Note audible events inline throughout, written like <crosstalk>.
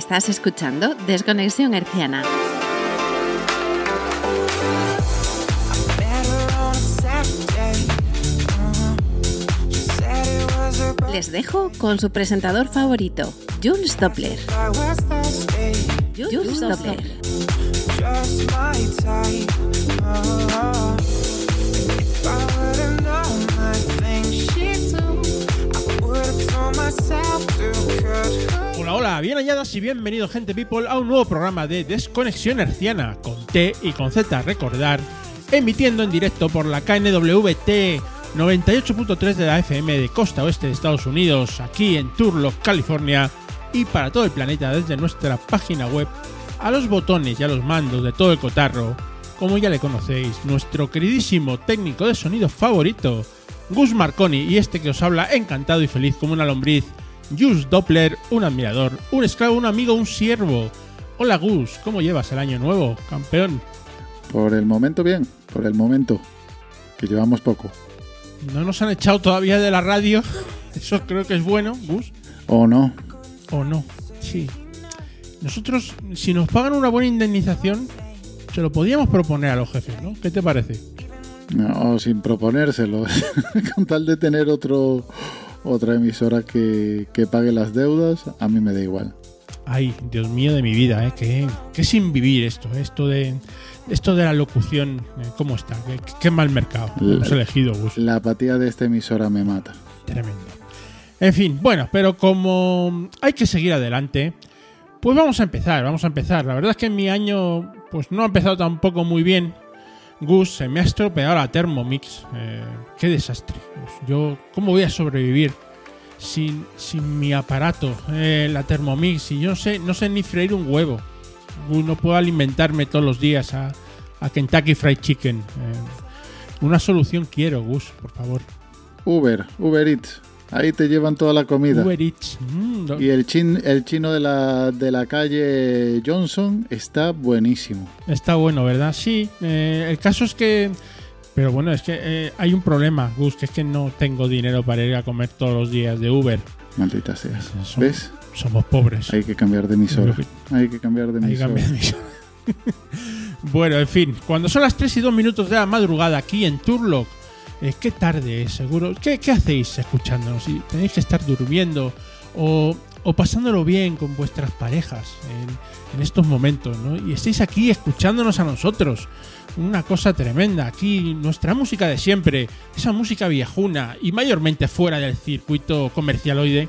Estás escuchando Desconexión Herciana. Les dejo con su presentador favorito, Jules Doppler. Jules Doppler. Hola, hola, bien halladas y bienvenido gente people a un nuevo programa de Desconexión Herciana con T y con Z, recordar, emitiendo en directo por la KNWT 98.3 de la FM de costa oeste de Estados Unidos, aquí en Turlock, California, y para todo el planeta desde nuestra página web, a los botones y a los mandos de todo el cotarro, como ya le conocéis, nuestro queridísimo técnico de sonido favorito, Gus Marconi, y este que os habla encantado y feliz como una lombriz, Jus Doppler, un admirador, un esclavo, un amigo, un siervo. Hola Gus, ¿cómo llevas el año nuevo, campeón? Por el momento bien, por el momento, que llevamos poco. No nos han echado todavía de la radio, <laughs> eso creo que es bueno, Gus. ¿O no? ¿O no? Sí. Nosotros, si nos pagan una buena indemnización, se lo podíamos proponer a los jefes, ¿no? ¿Qué te parece? No, sin proponérselo, <laughs> con tal de tener otro otra emisora que, que, pague las deudas, a mí me da igual. Ay, Dios mío de mi vida, ¿eh? que, que sin vivir esto, esto de esto de la locución, eh, ¿cómo está? ¿Qué, qué mal mercado hemos elegido, Gus. La apatía de esta emisora me mata. Tremendo. En fin, bueno, pero como hay que seguir adelante, pues vamos a empezar, vamos a empezar. La verdad es que mi año pues no ha empezado tampoco muy bien. Gus, se me ha estropeado la Thermomix. Eh, qué desastre. Yo, ¿cómo voy a sobrevivir sin, sin mi aparato, eh, la Thermomix? Y yo no sé, no sé ni freír un huevo. Gus, no puedo alimentarme todos los días a, Kentucky Fried Chicken. Eh, una solución quiero, Gus, por favor. Uber, Uber Eats. Ahí te llevan toda la comida. Uber Eats. Mm, no. Y el, chin, el chino de la, de la calle Johnson está buenísimo. Está bueno, ¿verdad? Sí. Eh, el caso es que... Pero bueno, es que eh, hay un problema, Gus, que es que no tengo dinero para ir a comer todos los días de Uber. Maldita sea. Somos, ¿Ves? Somos pobres. Hay que cambiar de emisora. Hay que cambiar de Hay que emisora. cambiar de emisora. <laughs> bueno, en fin. Cuando son las 3 y 2 minutos de la madrugada aquí en Turlock, eh, qué tarde es, seguro. ¿Qué, ¿Qué, hacéis escuchándonos? Tenéis que estar durmiendo o, pasándolo bien con vuestras parejas en, en, estos momentos, ¿no? Y estáis aquí escuchándonos a nosotros. Una cosa tremenda. Aquí nuestra música de siempre, esa música viejuna y mayormente fuera del circuito comercialoide.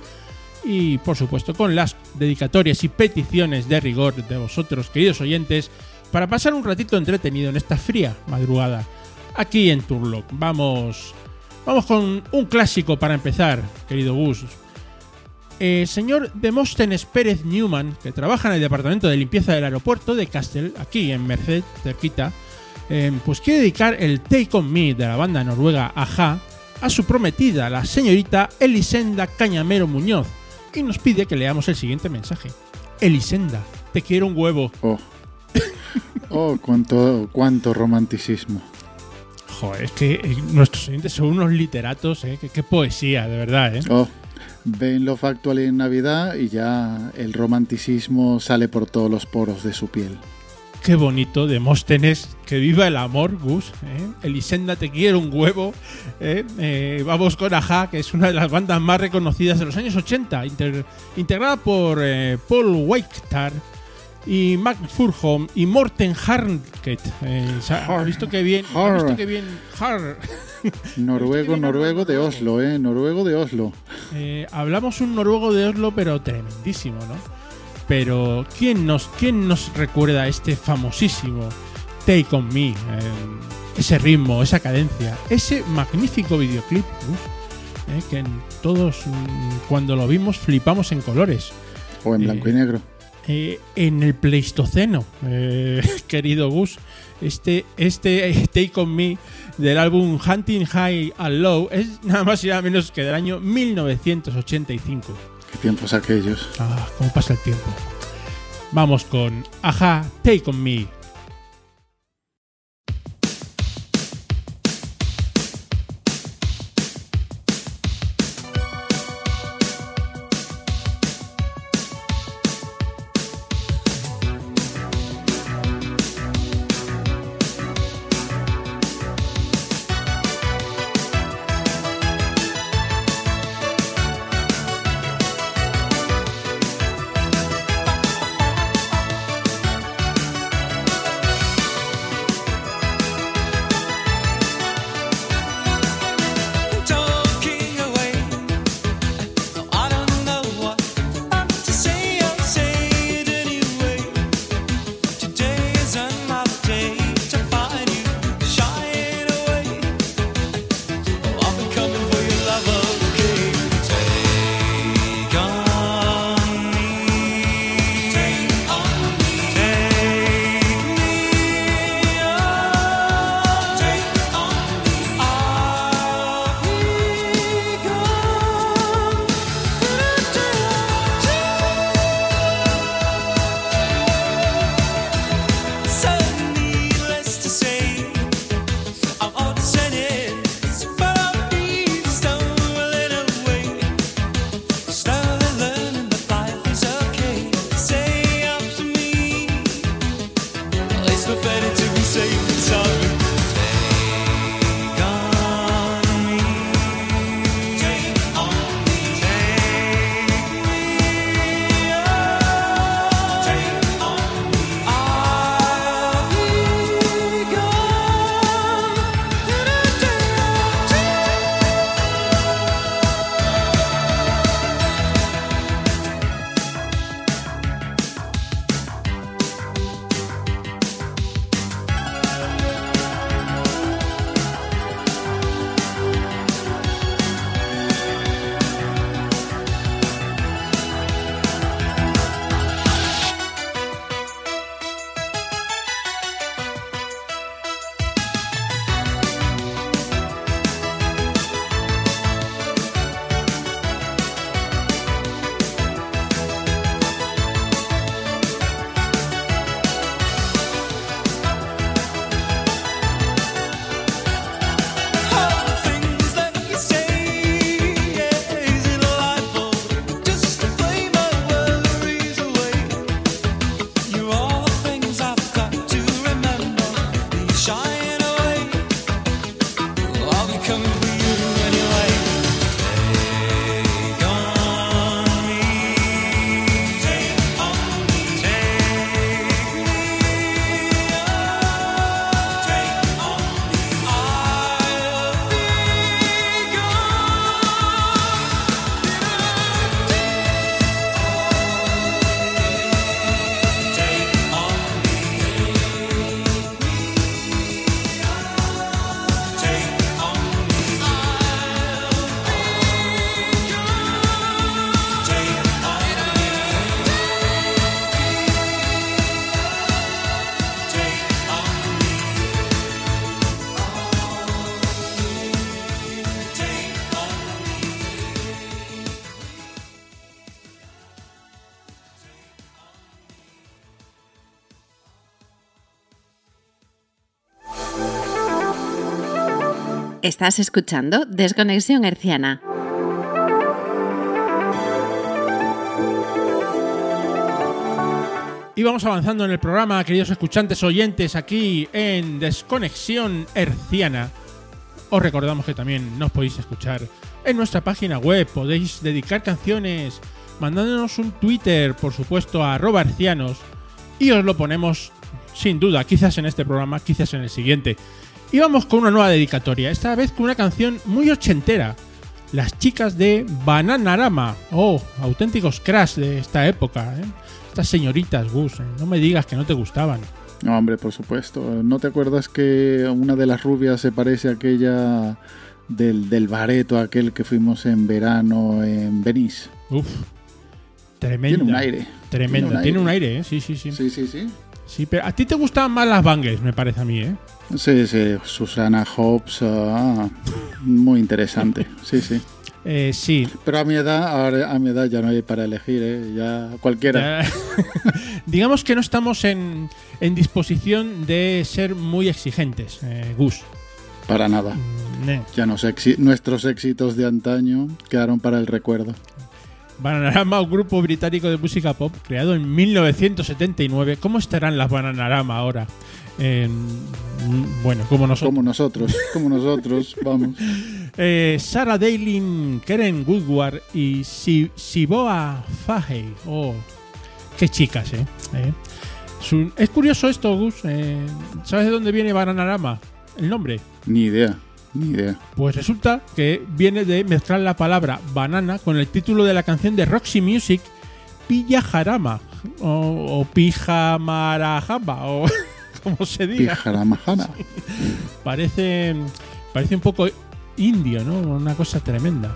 Y por supuesto con las dedicatorias y peticiones de rigor de vosotros, queridos oyentes, para pasar un ratito entretenido en esta fría madrugada aquí en Turlock. Vamos, vamos con un clásico para empezar, querido Gus. El señor Demóstenes Pérez Newman, que trabaja en el departamento de limpieza del aeropuerto de Castel, aquí en Merced, cerquita, eh, pues quiere dedicar el Take On Me de la banda noruega Aja a su prometida, la señorita Elisenda Cañamero Muñoz, y nos pide que leamos el siguiente mensaje. Elisenda, te quiero un huevo. Oh, oh cuánto, cuánto romanticismo. Joder, es que eh, nuestros oyentes son unos literatos, ¿eh? Qué, qué poesía, de verdad, ¿eh? Oh, ven lo factual en Navidad y ya el romanticismo sale por todos los poros de su piel. Qué bonito, Demóstenes, que viva el amor, Gus. ¿eh? Elisenda, te quiero un huevo. ¿eh? Eh, vamos con Aja, que es una de las bandas más reconocidas de los años 80, inter integrada por Paul Weichtar y Mac Furholm y Morten Harnket. Eh, ¿Has visto que bien? ¿Has visto que bien? Har. <laughs> Noruego, <laughs> noruego de Oslo, ¿eh? Noruego de Oslo. Eh, hablamos un noruego de Oslo, pero tremendísimo, ¿no? Pero ¿quién nos, quién nos recuerda este famosísimo Take On Me? Eh, ese ritmo, esa cadencia, ese magnífico videoclip, uh, eh, que en todos mm, cuando lo vimos flipamos en colores. O en blanco y negro. Eh, en el Pleistoceno, eh, <laughs> querido Gus. Este, este Take On Me del álbum Hunting High and Low es nada más y nada menos que del año 1985. ¿Qué tiempos aquellos? Ah, cómo pasa el tiempo. Vamos con Aja, Take On Me. Estás escuchando Desconexión Herciana. Y vamos avanzando en el programa, queridos escuchantes oyentes, aquí en Desconexión Herciana. Os recordamos que también nos podéis escuchar en nuestra página web, podéis dedicar canciones, mandándonos un Twitter, por supuesto, a arroba hercianos, y os lo ponemos sin duda, quizás en este programa, quizás en el siguiente. Y vamos con una nueva dedicatoria, esta vez con una canción muy ochentera. Las chicas de Bananarama. Oh, auténticos crash de esta época. ¿eh? Estas señoritas, Gus. ¿eh? No me digas que no te gustaban. No, hombre, por supuesto. ¿No te acuerdas que una de las rubias se parece a aquella del, del bareto, aquel que fuimos en verano en Venice? Uf. Tremenda. Tiene un aire. Tremenda. Tiene un aire, ¿eh? Sí, sí, sí. Sí, sí, sí. Sí, pero a ti te gustaban más las bangles, me parece a mí, ¿eh? Sí, sí, Susana Hobbs, ah, muy interesante, sí, sí. Eh, sí. Pero a mi edad, a mi edad ya no hay para elegir, ¿eh? ya cualquiera. Ya- <laughs> Digamos que no estamos en, en disposición de ser muy exigentes, eh, Gus. Para nada. Mm, ne. Ya nos nuestros éxitos de antaño quedaron para el recuerdo. Bananarama, un grupo británico de música pop creado en 1979. ¿Cómo estarán las Bananarama ahora? Eh, bueno, como nosotros. Como nosotros, como nosotros, <laughs> vamos. Eh, Sarah Dailin, Karen Woodward y Si- Siboa Fahey. Oh, qué chicas, ¿eh? Eh, es curioso esto, Gus. eh, ¿Sabes de dónde viene Bananarama? El nombre. Ni idea, ni idea. Pues resulta que viene de mezclar la palabra banana con el título de la canción de Roxy Music, Pillajarama, o, o Pijamarajamba, o <laughs> como se diga. Pijaramajana. Parece, parece un poco indio, ¿no? Una cosa tremenda.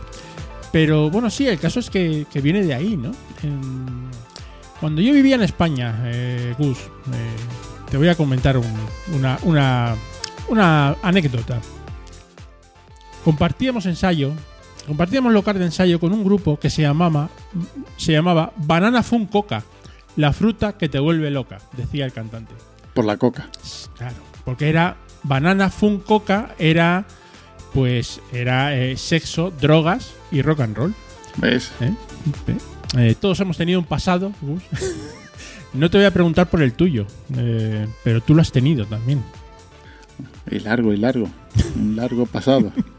Pero bueno, sí, el caso es que, que viene de ahí, ¿no? En- cuando yo vivía en España, eh, Gus, eh, te voy a comentar un- una, una, una anécdota. Compartíamos ensayo, compartíamos local de ensayo con un grupo que se llamaba, se llamaba Banana Fun Coca, la fruta que te vuelve loca, decía el cantante. Por la coca. Claro, porque era banana fun coca, era pues era eh, sexo, drogas y rock and roll. ¿Ves? ¿eh? ¿Eh? Todos hemos tenido un pasado, Gus. <laughs> no te voy a preguntar por el tuyo, pero tú lo has tenido también. Y largo, y largo. Un largo pasado. <laughs>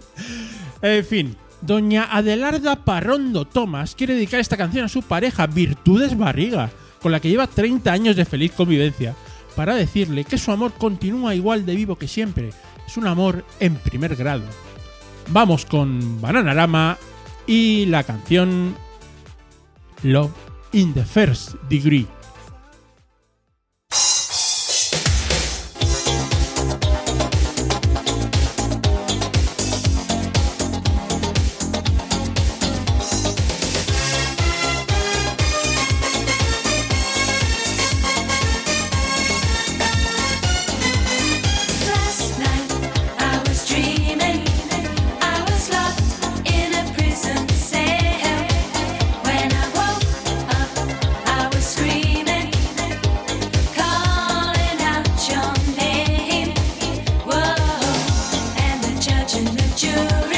En fin, doña Adelarda Parrondo Tomás quiere dedicar esta canción a su pareja Virtudes Barriga, con la que lleva 30 años de feliz convivencia, para decirle que su amor continúa igual de vivo que siempre. Es un amor en primer grado. Vamos con Bananarama y la canción Love in the First Degree. Imagine that jury.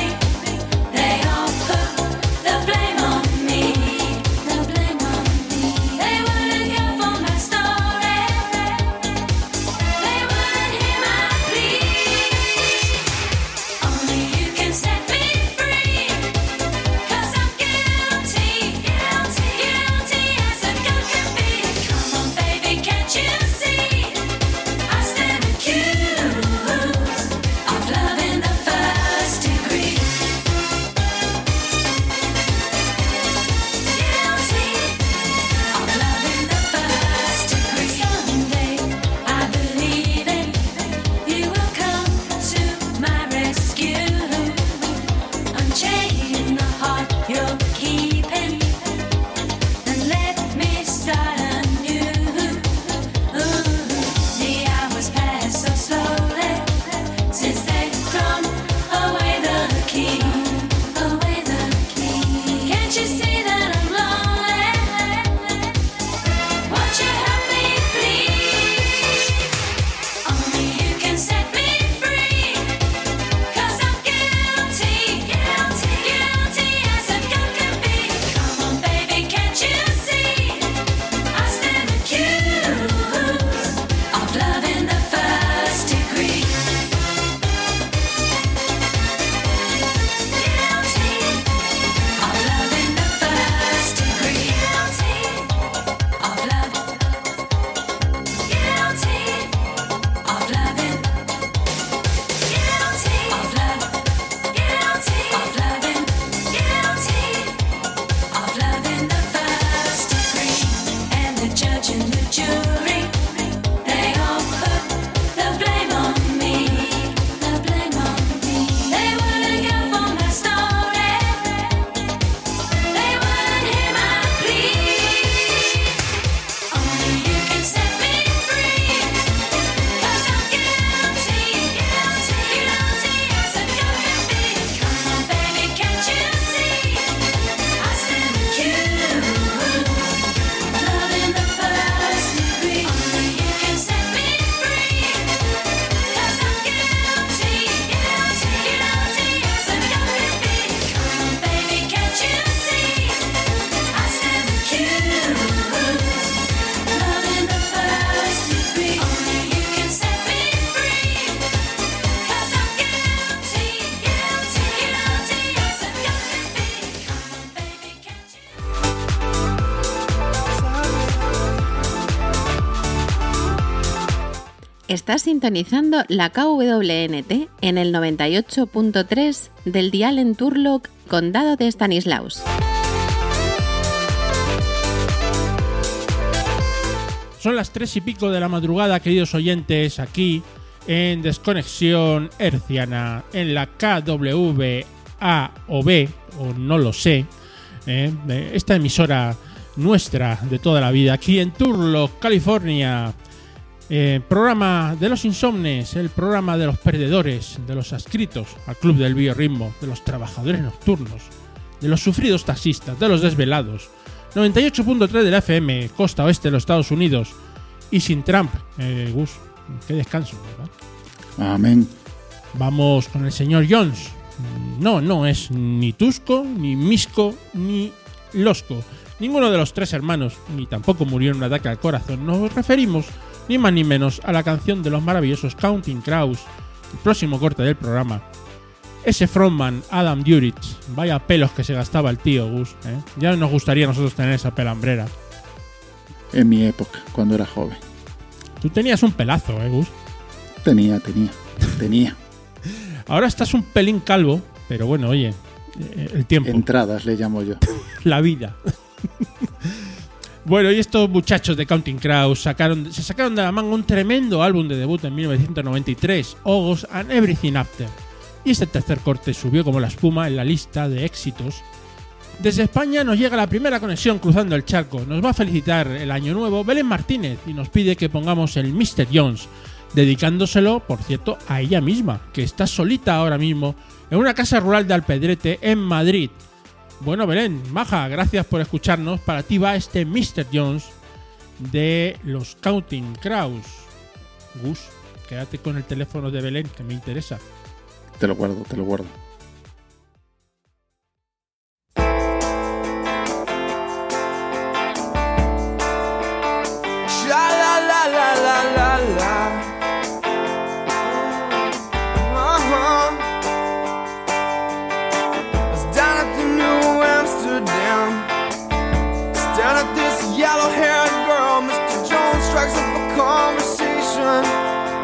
Sintonizando la KWNT en el 98.3 del dial en Turlock, Condado de Stanislaus. Son las tres y pico de la madrugada, queridos oyentes, aquí en Desconexión Herciana, en la KWA o B, o no lo sé, eh, esta emisora nuestra de toda la vida, aquí en Turlock, California. Eh, programa de los insomnes, el programa de los perdedores, de los adscritos al Club del Biorritmo, de los trabajadores nocturnos, de los sufridos taxistas, de los desvelados. 98.3 de la FM, costa oeste de los Estados Unidos. Y sin Trump, eh, Gus, qué descanso, ¿verdad? Amén. Vamos con el señor Jones. No, no es ni Tusco, ni Misco, ni Losco. Ninguno de los tres hermanos, ni tampoco murió en un ataque al corazón. Nos referimos ni más ni menos a la canción de los maravillosos Counting Crows, el próximo corte del programa. Ese frontman, Adam Duritz, vaya pelos que se gastaba el tío Gus. ¿eh? Ya nos gustaría a nosotros tener esa pelambrera. En mi época, cuando era joven. Tú tenías un pelazo, ¿eh, Gus? Tenía, tenía, tenía. <laughs> Ahora estás un pelín calvo, pero bueno, oye, eh, el tiempo. Entradas le llamo yo. <laughs> la vida. <laughs> bueno, y estos muchachos de Counting Crows sacaron, se sacaron de la manga un tremendo álbum de debut en 1993, August and Everything After. Y este tercer corte subió como la espuma en la lista de éxitos. Desde España nos llega la primera conexión cruzando el charco. Nos va a felicitar el año nuevo Belén Martínez y nos pide que pongamos el Mr. Jones, dedicándoselo, por cierto, a ella misma, que está solita ahora mismo en una casa rural de Alpedrete en Madrid. Bueno, Belén, Maja, gracias por escucharnos. Para ti va este Mr. Jones de los Counting Crows. Gus, quédate con el teléfono de Belén, que me interesa. Te lo guardo, te lo guardo. Sha la la la la la yellow haired girl, Mr. Jones strikes up a conversation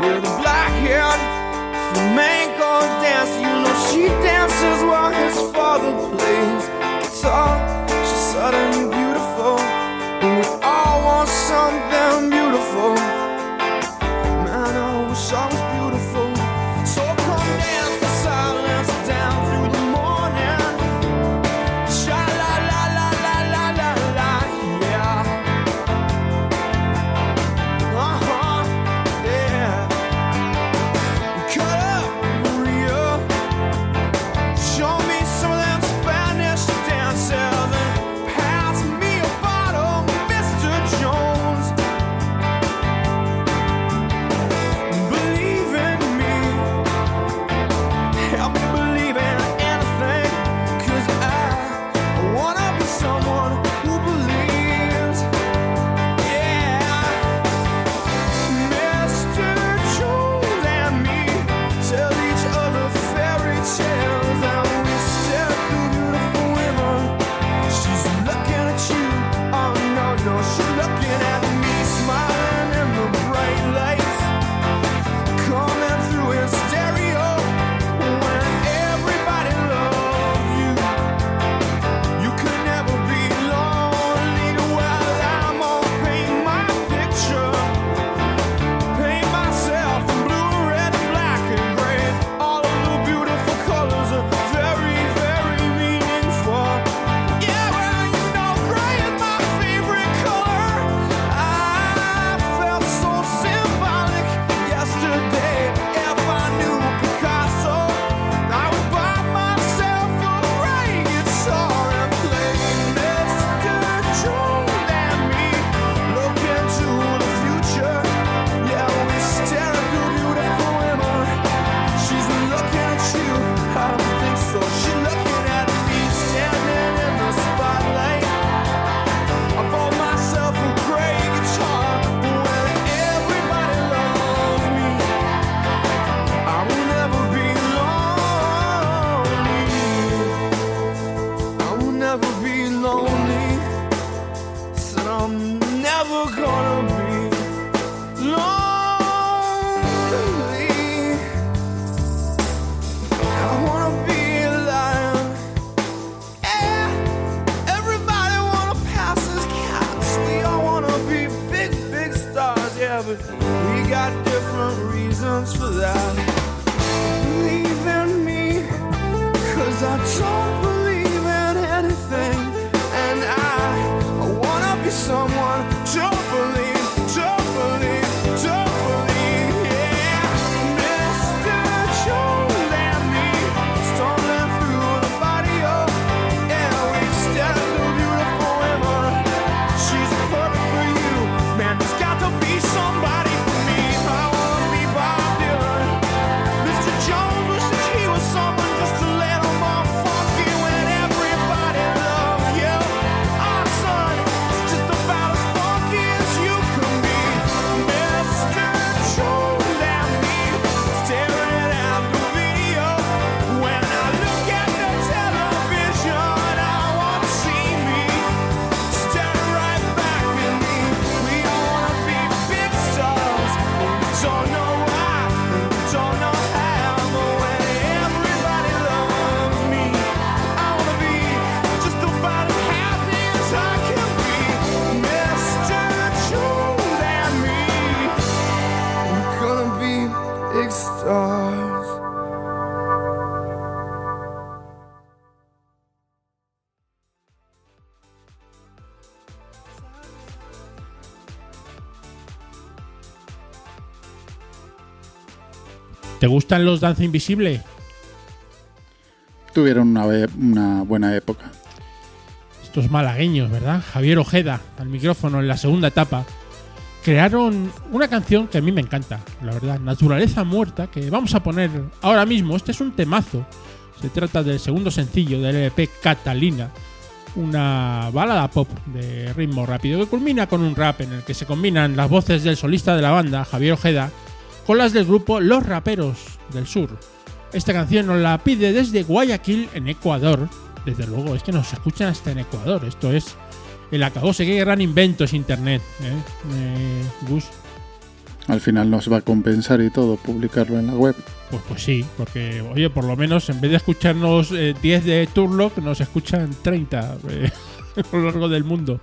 with a black haired flamenco dancer. You know, she dances while his father plays guitar. She's suddenly beautiful, and we all want something beautiful. ¿Te gustan los Danza Invisible? Tuvieron una, buena época. Estos malagueños, ¿verdad? Javier Ojeda, al micrófono en la segunda etapa, crearon una canción que a mí me encanta, la verdad, Naturaleza Muerta, que vamos a poner ahora mismo. Este es un temazo. Se trata del segundo sencillo del LP Catalina, una balada pop de ritmo rápido que culmina con un rap en el que se combinan las voces del solista de la banda, Javier Ojeda, con las del grupo Los Raperos del Sur. Esta canción nos la pide desde Guayaquil, en Ecuador. Desde luego, es que nos escuchan hasta en Ecuador. Esto es el acabose. Qué gran invento es Internet, ¿eh? Eh, Gus. Al final nos va a compensar y todo publicarlo en la web. Pues, pues sí, porque, oye, por lo menos en vez de escucharnos eh, 10 de Turlock, nos escuchan 30 eh, <laughs> a lo largo del mundo.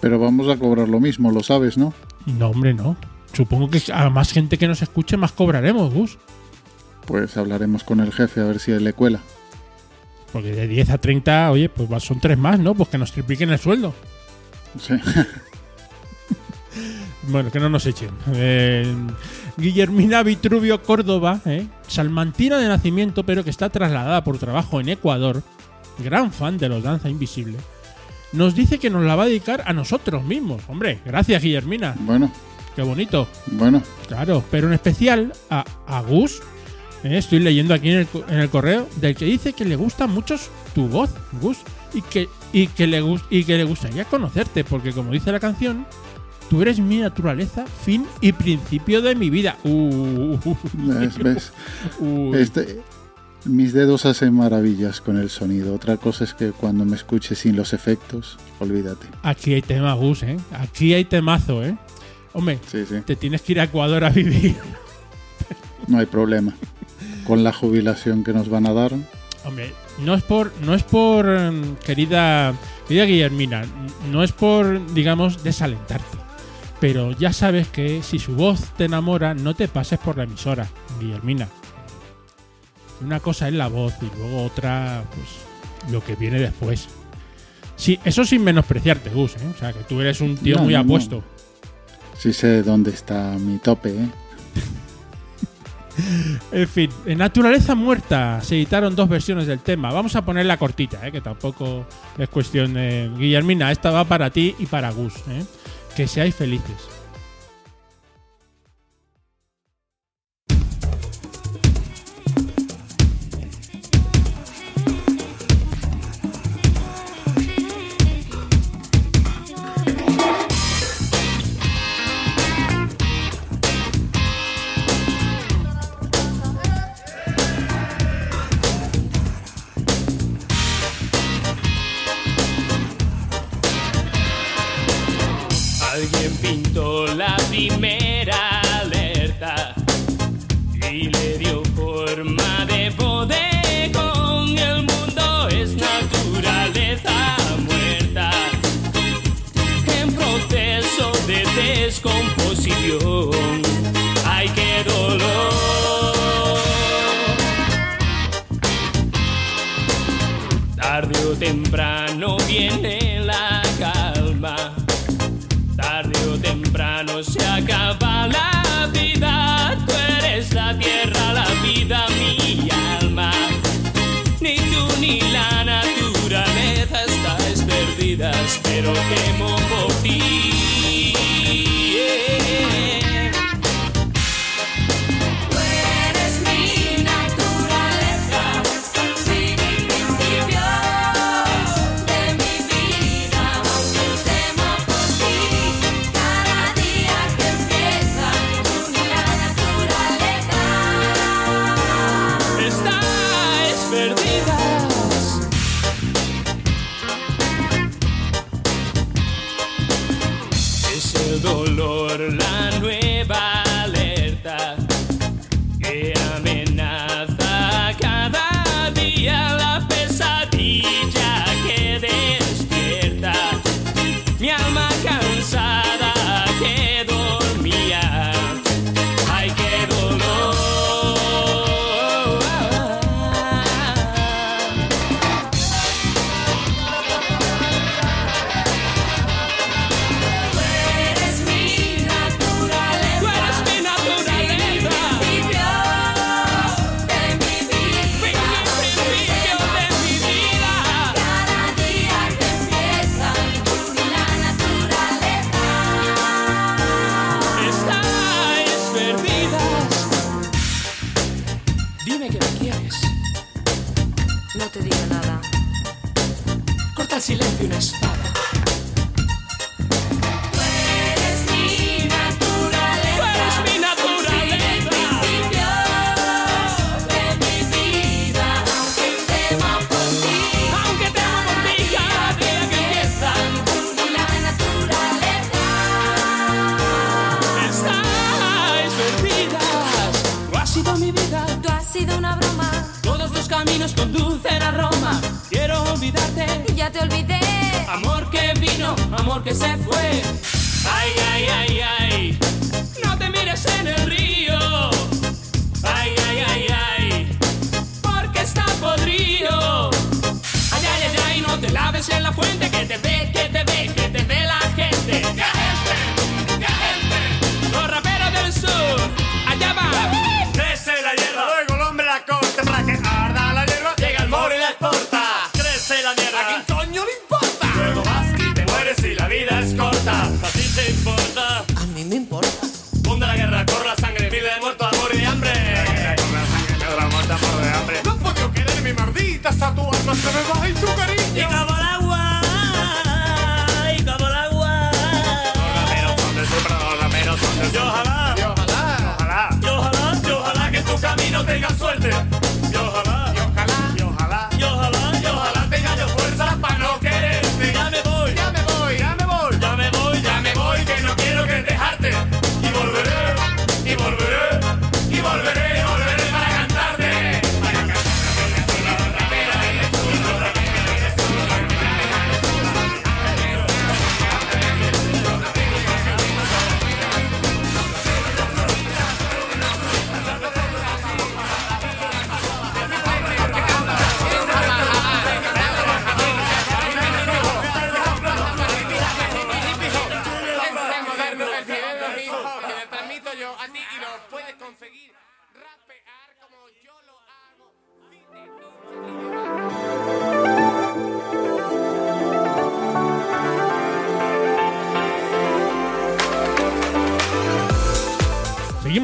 Pero vamos a cobrar lo mismo, lo sabes, ¿no? No, hombre, no. Supongo que a más gente que nos escuche, más cobraremos, Gus. Pues hablaremos con el jefe a ver si le cuela. Porque de 10 a 30, oye, pues son tres más, ¿no? Pues que nos tripliquen el sueldo. Sí. <laughs> Bueno, que no nos echen. Eh, Guillermina Vitruvio Córdoba, ¿eh? salmantina de nacimiento, pero que está trasladada por trabajo en Ecuador, gran fan de los Danza Invisible, nos dice que nos la va a dedicar a nosotros mismos. Hombre, gracias Guillermina, Bueno, qué bonito. bueno, Claro, pero en especial a, a Gus. ¿eh? Estoy leyendo aquí en el, en el correo del que dice que le gusta mucho tu voz, Gus, y que, y, que le, y que le gustaría conocerte, porque como dice la canción, tú eres mi naturaleza, fin y principio de mi vida. Uh, ves, ves. <laughs> uh, Este, mis dedos hacen maravillas con el sonido. Otra cosa es que cuando me escuches sin los efectos, olvídate. Aquí hay tema, Gus, ¿eh? Aquí hay temazo, ¿eh? Hombre, Sí, sí, te tienes que ir a Ecuador a vivir. no hay problema. Con la jubilación que nos van a dar, Hombre, no es por, no es por em, querida, querida Guillermina, no es por, digamos, desalentarte. Pero ya sabes que si su voz te enamora, no te pases por la emisora, Guillermina. Una cosa es la voz y luego otra, pues, lo que viene después. Sí, eso sin menospreciarte, Gus, ¿eh? O sea, que tú eres un tío No, muy no, no. Sí sé dónde está mi tope, ¿eh? En fin, en Naturaleza Muerta se editaron dos versiones del tema. Vamos a ponerla cortita, ¿eh? que tampoco es cuestión de... Guillermina, esta va para ti y para Gus. ¿eh? Que seáis felices. alma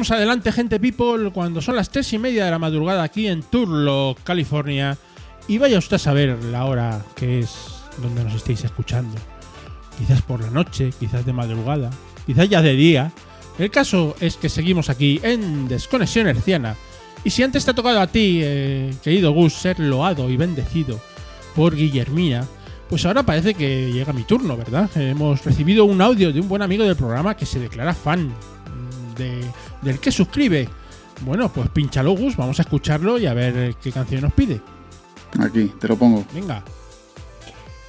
Seguimos adelante, gente people, cuando son las 3 y media de la madrugada aquí en Turlo, California. Y vaya usted a saber la hora que es donde nos estéis escuchando. Quizás por la noche, quizás de madrugada, quizás ya de día. El caso es que seguimos aquí en Desconexión Herciana. Y si antes te ha tocado a ti, eh, querido Gus, ser loado y bendecido por Guillermina, pues ahora parece que llega mi turno, ¿verdad? Hemos recibido un audio de un buen amigo del programa que se declara fan de del que suscribe. Bueno, pues pincha Logus, vamos a escucharlo y a ver qué canción nos pide. Aquí, te lo pongo. Venga.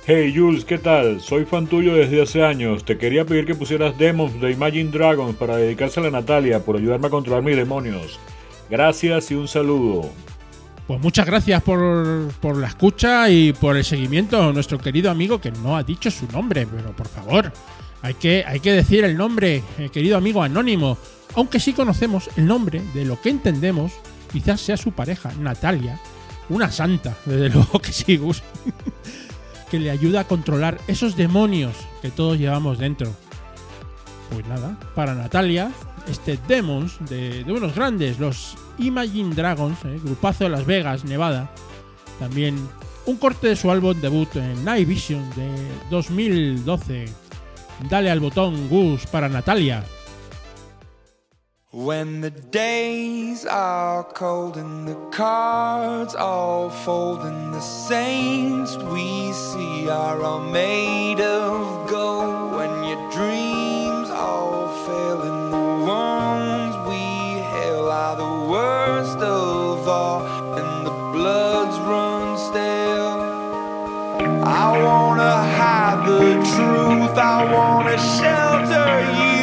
Hey Jules, ¿qué tal? Soy fan tuyo desde hace años. Te quería pedir que pusieras Demons de Imagine Dragons para dedicársela a Natalia por ayudarme a controlar mis demonios. Gracias y un saludo. Pues muchas gracias por, por la escucha y por el seguimiento, nuestro querido amigo que no ha dicho su nombre, pero por favor, hay que, hay que decir el nombre, eh, querido amigo anónimo. Aunque sí conocemos el nombre de lo que entendemos, quizás sea su pareja, Natalia, una santa, <laughs> desde luego que sí, Gus, <laughs> que le ayuda a controlar esos demonios que todos llevamos dentro. Pues nada, para Natalia, este Demons de, unos grandes, los Imagine Dragons, eh, grupazo de Las Vegas, Nevada. También un corte de su álbum debut en Night Vision de 2012. Dale al botón Gus para Natalia. When the days are cold and the cards all fold and the saints we see are all made of gold when your dreams all fail and the ones we hail are the worst of all I wanna hide the truth, I wanna shelter you,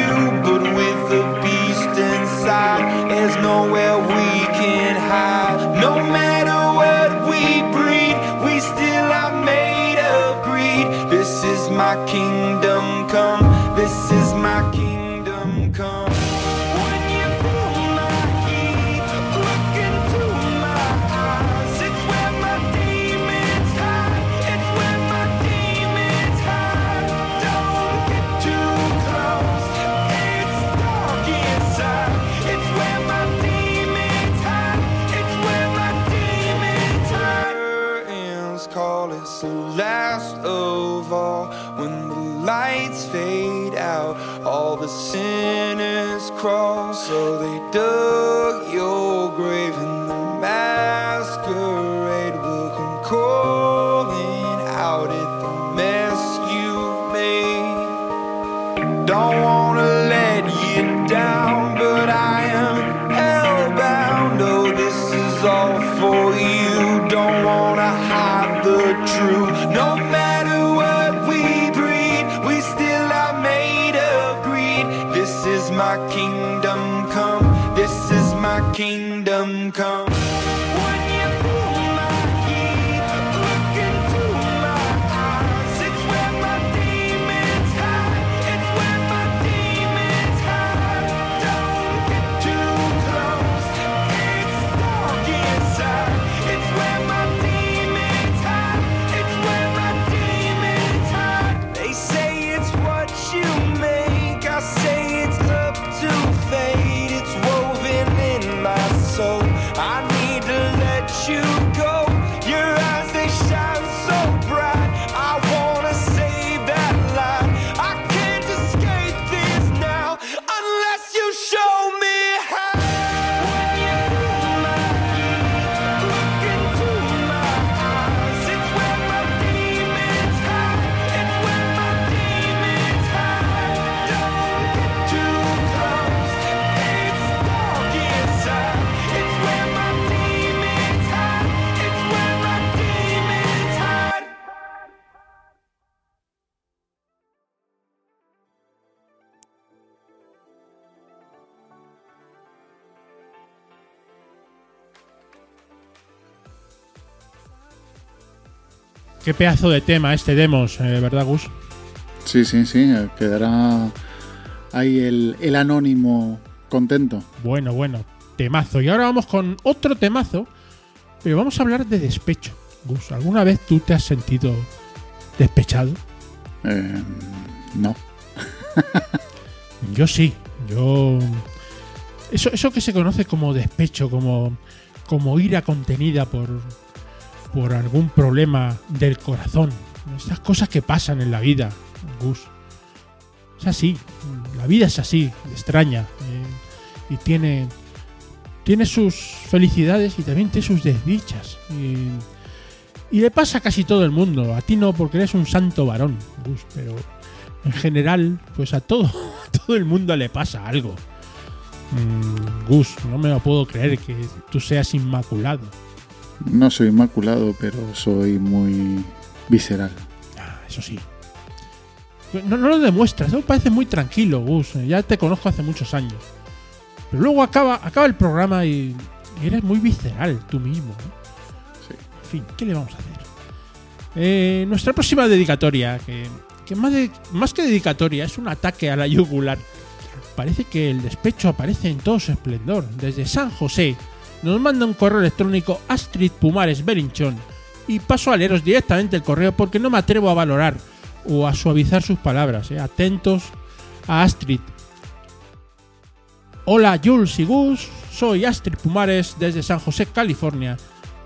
Qué pedazo de tema este Demos, eh, ¿verdad, Gus? Sí, sí, sí. eh, Quedará ahí el, el anónimo contento. Bueno, bueno, temazo. Y ahora vamos con otro temazo, pero vamos a hablar de despecho. Gus, ¿alguna vez tú te has sentido despechado? Eh, no. <laughs> Yo sí, yo... Eso, eso que se conoce como despecho, como, como ira contenida por, por algún problema del corazón. Estas cosas que pasan en la vida, Gus. Es así, la vida es así, extraña. eh, y tiene, tiene sus felicidades y también tiene sus desdichas. Y, le pasa a casi todo el mundo. A ti no, porque eres un santo varón, Gus, pero en general, pues a todo, <laughs> todo el mundo le pasa algo. Mm, Gus, no me lo puedo creer que tú seas inmaculado. No soy inmaculado, pero soy muy visceral. Ah, eso sí. No, no lo demuestras, eso parece muy tranquilo, Gus. Ya te conozco hace muchos años. Pero luego acaba, acaba el programa y eres muy visceral tú mismo. ¿no? fin, ¿qué le vamos a hacer? Eh, nuestra próxima dedicatoria, que, que más, de- más que dedicatoria, es un ataque a la yugular. Parece que el despecho aparece en todo su esplendor. Desde San José nos manda un correo electrónico Astrid Pumares Belinchón y paso a leeros directamente el correo porque no me atrevo a valorar o a suavizar sus palabras. eh. Atentos a Astrid. Hola Jules y Gus, soy Astrid Pumares desde San José, California.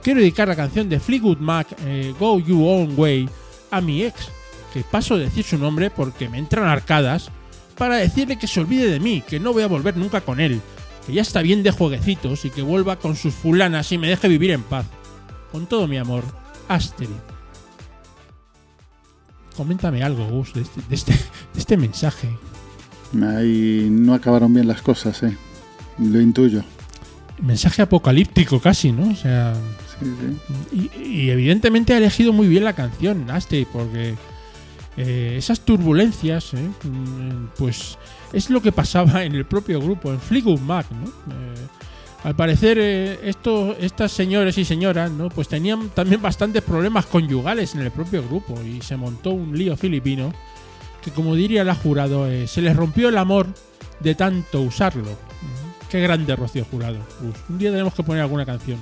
Quiero dedicar la canción de Fleetwood Mac, eh, Go You Own Way, a mi ex, que paso a decir su nombre porque me entran arcadas, para decirle que se olvide de mí, que no voy a volver nunca con él, que ya está bien de jueguecitos y que vuelva con sus fulanas y me deje vivir en paz. Con todo mi amor, Astrid. Coméntame algo, Gus, de este, de este, de este mensaje. Ahí no acabaron bien las cosas, ¿eh? Lo intuyo. Mensaje apocalíptico casi, ¿no? O sea, Sí, sí. y, y evidentemente ha elegido muy bien la canción, Astrid, porque eh, esas turbulencias, ¿eh? Mm, pues es lo que pasaba <laughs> en el propio grupo, en Fleetwood Mac, ¿no? Eh, al parecer, eh, esto, estas señores y señoras, ¿no? Pues tenían también bastantes problemas conyugales en el propio grupo y se montó un lío filipino que, como diría la jurado, eh, se les rompió el amor de tanto usarlo. Qué grande Rocío Jurado. Un día tenemos que poner alguna canción.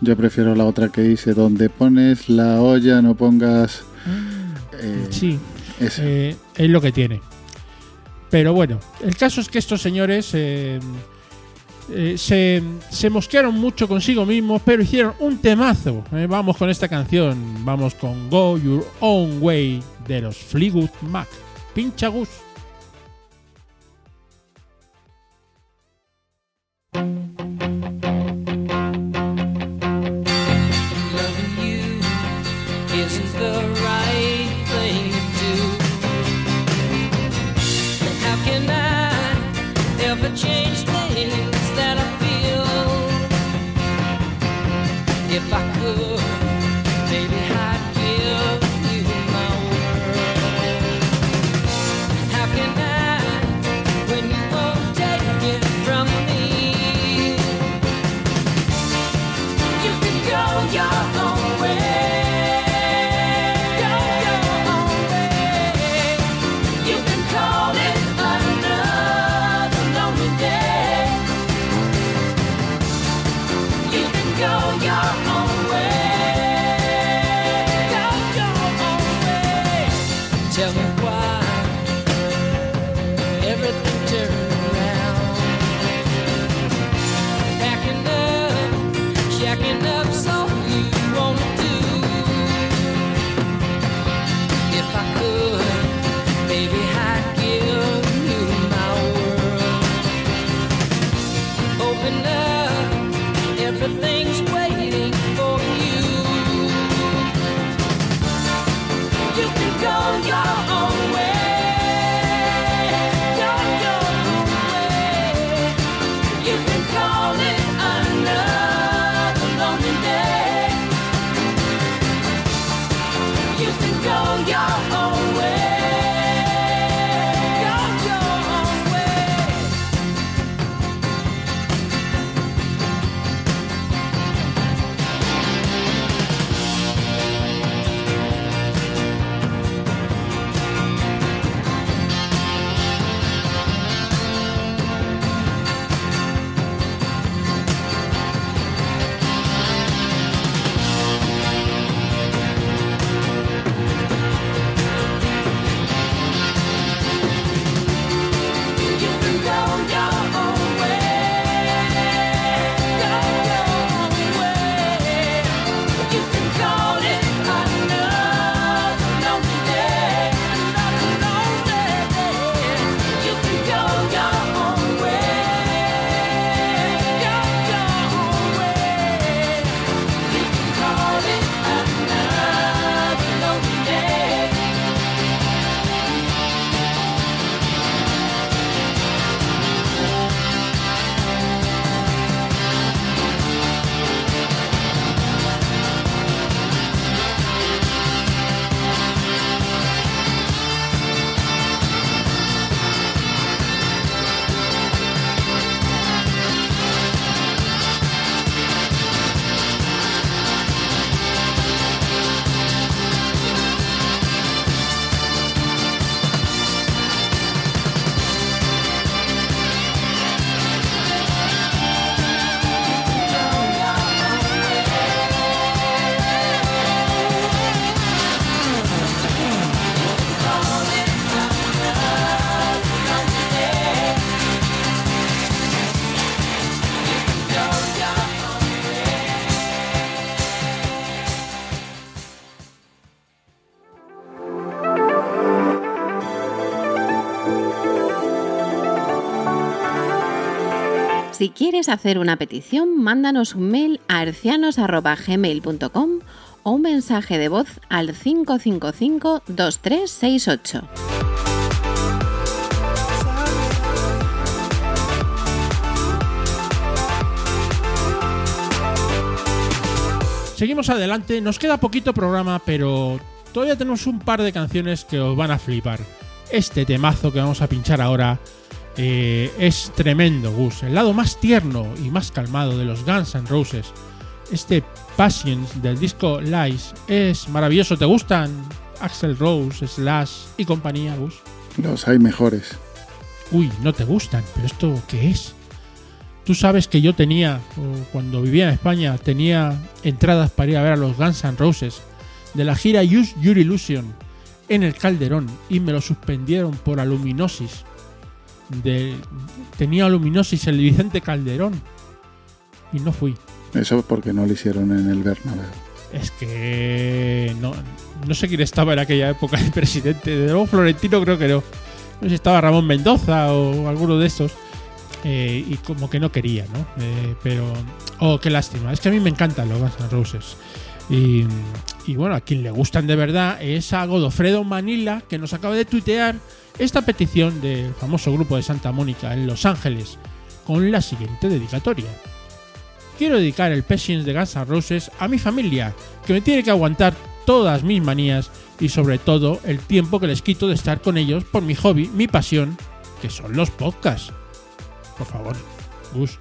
Yo prefiero la otra que dice, donde pones la olla no pongas... eh, Sí, es lo que tiene. Pero bueno, el caso es que estos señores eh, eh, se, se mosquearon mucho consigo mismos, pero hicieron un temazo. Eh, vamos con esta canción, vamos con Go Your Own Way de los Fleetwood Mac. Pincha Gus. Si quieres hacer una petición, mándanos un mail a hercianos.gmail.com o un mensaje de voz al 555 2368. Seguimos adelante, nos queda poquito programa, pero todavía tenemos un par de canciones que os van a flipar. Este temazo que vamos a pinchar ahora eh, es tremendo, Gus. El lado más tierno y más calmado de los Guns N' Roses. Este Passions del disco Lies es maravilloso. ¿Te gustan Axel Rose, Slash y compañía, Gus? Los hay mejores. Uy, no te gustan, pero ¿esto qué es? Tú sabes que yo tenía, cuando vivía en España, tenía entradas para ir a ver a los Guns N' Roses de la gira Use Your Illusion en el Calderón y me lo suspendieron por aluminosis. De, tenía aluminosis el Vicente Calderón y no fui. Eso porque no lo hicieron en el Bernabéu. Es que no, no sé quién estaba en aquella época de presidente. De nuevo Florentino creo que no. No sé si estaba Ramón Mendoza o alguno de esos. Eh, y como que no quería, ¿no? Eh, pero... Oh, qué lástima. Es que a mí me encantan los Guns N' Roses. Y, y bueno, a quien le gustan de verdad es a Godofredo Manila, que nos acaba de tuitear esta petición del famoso grupo de Santa Mónica en Los Ángeles, con la siguiente dedicatoria. Quiero dedicar el Patience de Guns N' Roses a mi familia, que me tiene que aguantar todas mis manías y sobre todo el tiempo que les quito de estar con ellos por mi hobby, mi pasión, que son los podcasts. Por favor, Gus,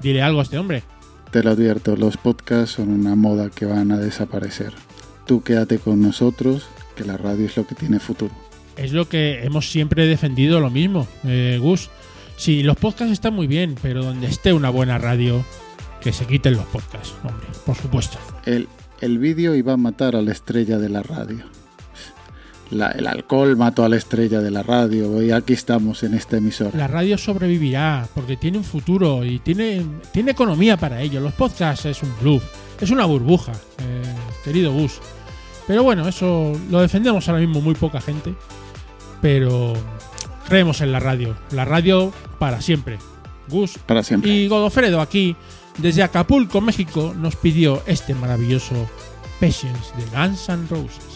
dile algo a este hombre. Te lo advierto, los podcasts son una moda que van a desaparecer. Tú quédate con nosotros, que la radio es lo que tiene futuro. Es lo que hemos siempre defendido lo mismo, eh, Gus. Sí, los podcasts están muy bien, pero donde esté una buena radio, que se quiten los podcasts, hombre, por supuesto. El, el vídeo iba a matar a la estrella de la radio. La- el alcohol mató a la estrella de la radio y aquí estamos en esta emisora. La radio sobrevivirá porque tiene un futuro y tiene, tiene economía para ello. Los podcasts es un bluff, es una burbuja, eh, querido Gus. Pero bueno, eso lo defendemos ahora mismo muy poca gente. Pero creemos en la radio. La radio para siempre. Gus Para siempre. y Godofredo aquí, desde Acapulco, México, nos pidió este maravilloso Patience de Guns N' Roses.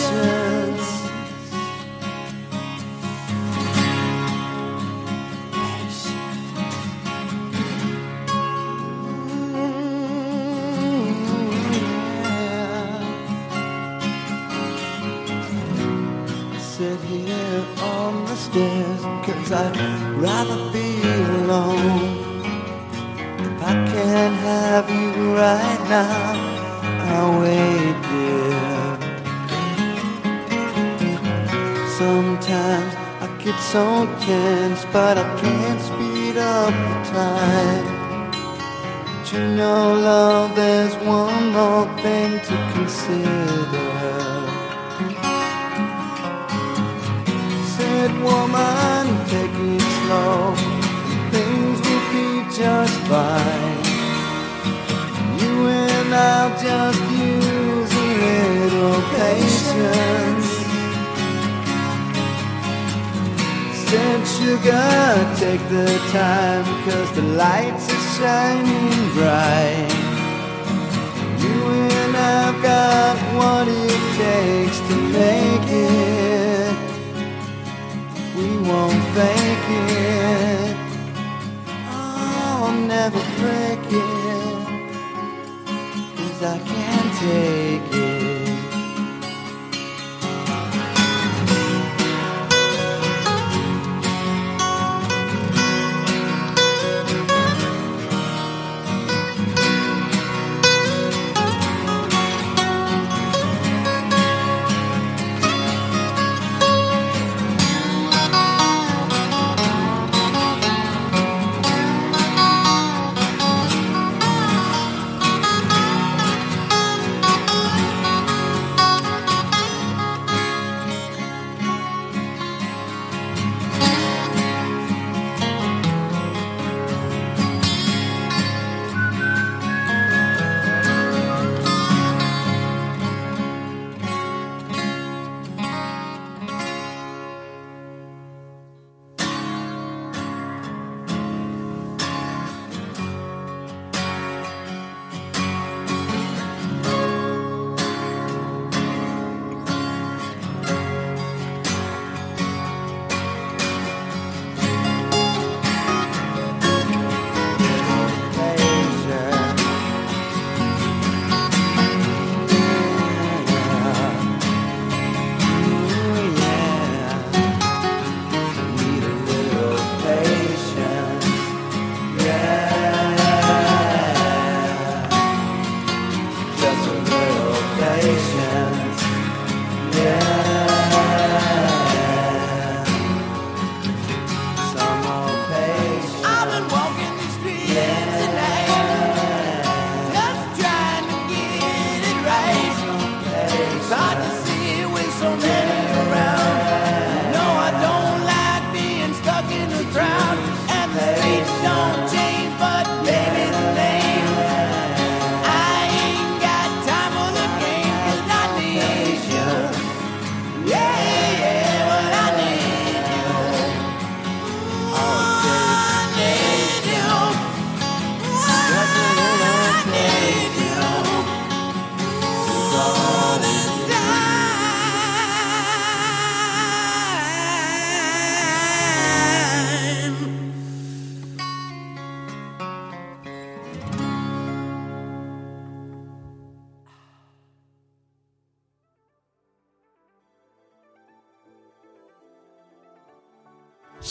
Cause I'd rather be alone. If I can't have you right now, I'll wait, dear. Sometimes I get so tense, but I can't speed up the time. But you know, love, there's one more thing to consider. Said woman, Things will be just fine. You and I'll just use a little patience. Said sugar, take the time, cause the lights are shining bright. You and I've got what it takes to make it. Won't fake it. Oh, I'll never break it. Cause I can't take it.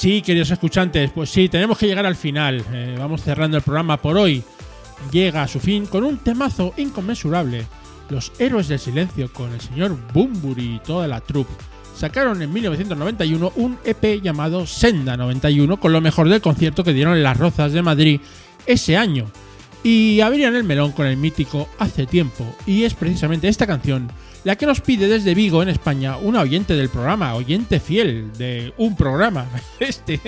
Sí, queridos escuchantes, pues sí, tenemos que llegar al final. Eh, vamos cerrando el programa por hoy. Llega a su fin con un temazo inconmensurable. Los Héroes del Silencio con el señor Bumburi y toda la troupe. Sacaron en 1991 un EP llamado Senda 91 con lo mejor del concierto que dieron en las Rozas de Madrid ese año. Y abrían el melón con el mítico Hace tiempo. Y es precisamente esta canción la que nos pide desde Vigo, en España, una oyente del programa, oyente fiel de un programa, <laughs> este,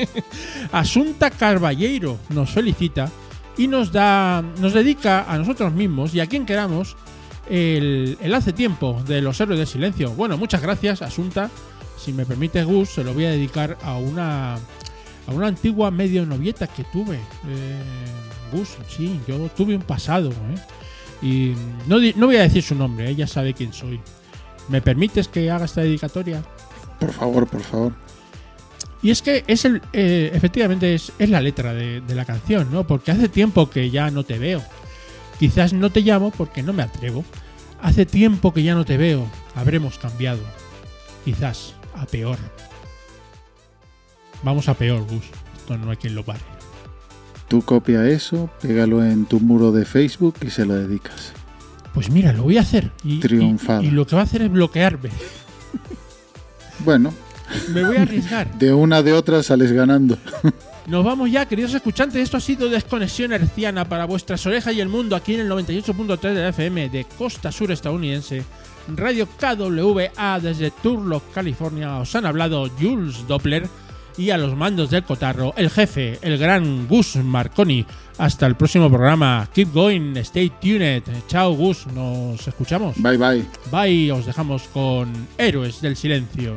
Asunta Carballeiro, nos felicita y nos da, nos dedica a nosotros mismos y a quien queramos el, hace tiempo de los héroes del silencio. Bueno, muchas gracias, Asunta. Si me permite, Gus, se lo voy a dedicar a una, a una antigua medio novieta que tuve. Eh, Gus, sí, yo tuve un pasado, ¿eh? Y no, no voy a decir su nombre, ella sabe quién soy. ¿Me permites que haga esta dedicatoria? Por favor, por favor. Y es que es el, eh, efectivamente es, es la letra de, de la canción, ¿no? Porque hace tiempo que ya no te veo. Quizás no te llamo porque no me atrevo. Hace tiempo que ya no te veo. Habremos cambiado. Quizás a peor. Vamos a peor, Gus. Esto no hay quien lo pare. Tú copia eso, pégalo en tu muro de Facebook y se lo dedicas. Pues mira, lo voy a hacer. Y, Triunfado. y- y lo que va a hacer es bloquearme. Bueno, Me voy a arriesgar. de una de otra sales ganando. Nos vamos ya, queridos escuchantes. Esto ha sido Desconexión Herciana para vuestras orejas y el mundo aquí en el 98.3 de la FM de Costa Sur estadounidense. Radio KWA desde Turlock, California. Os han hablado Jules Doppler y a los mandos del cotarro, el jefe, el gran Gus Marconi. Hasta el próximo programa. Keep going, stay tuned. Chao, Gus. Nos escuchamos. Bye bye. Bye. Os dejamos con Héroes del Silencio.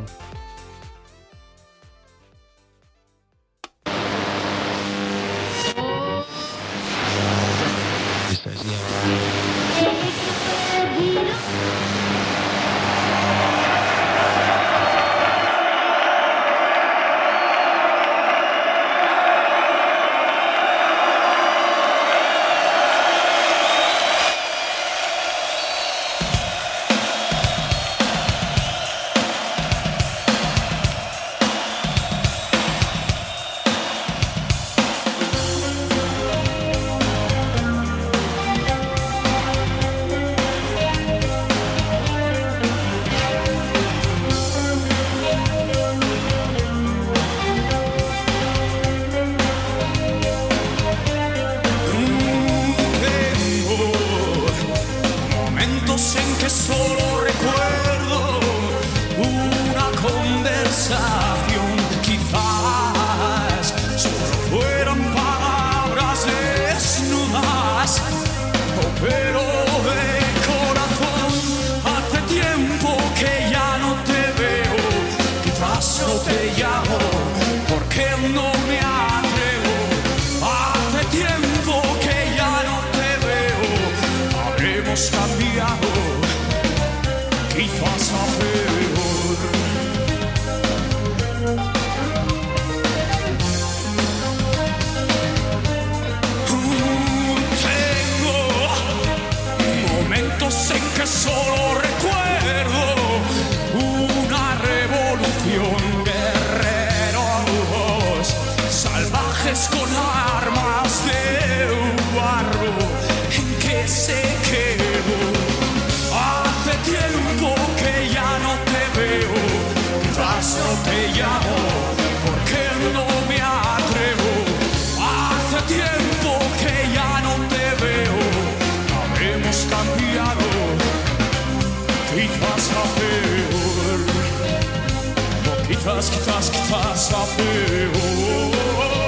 Revolución, guerreros salvajes con armas de barro en que se quedó. Hace tiempo que ya no te veo, quizás no te llamo, O quizás, quizás, quizás a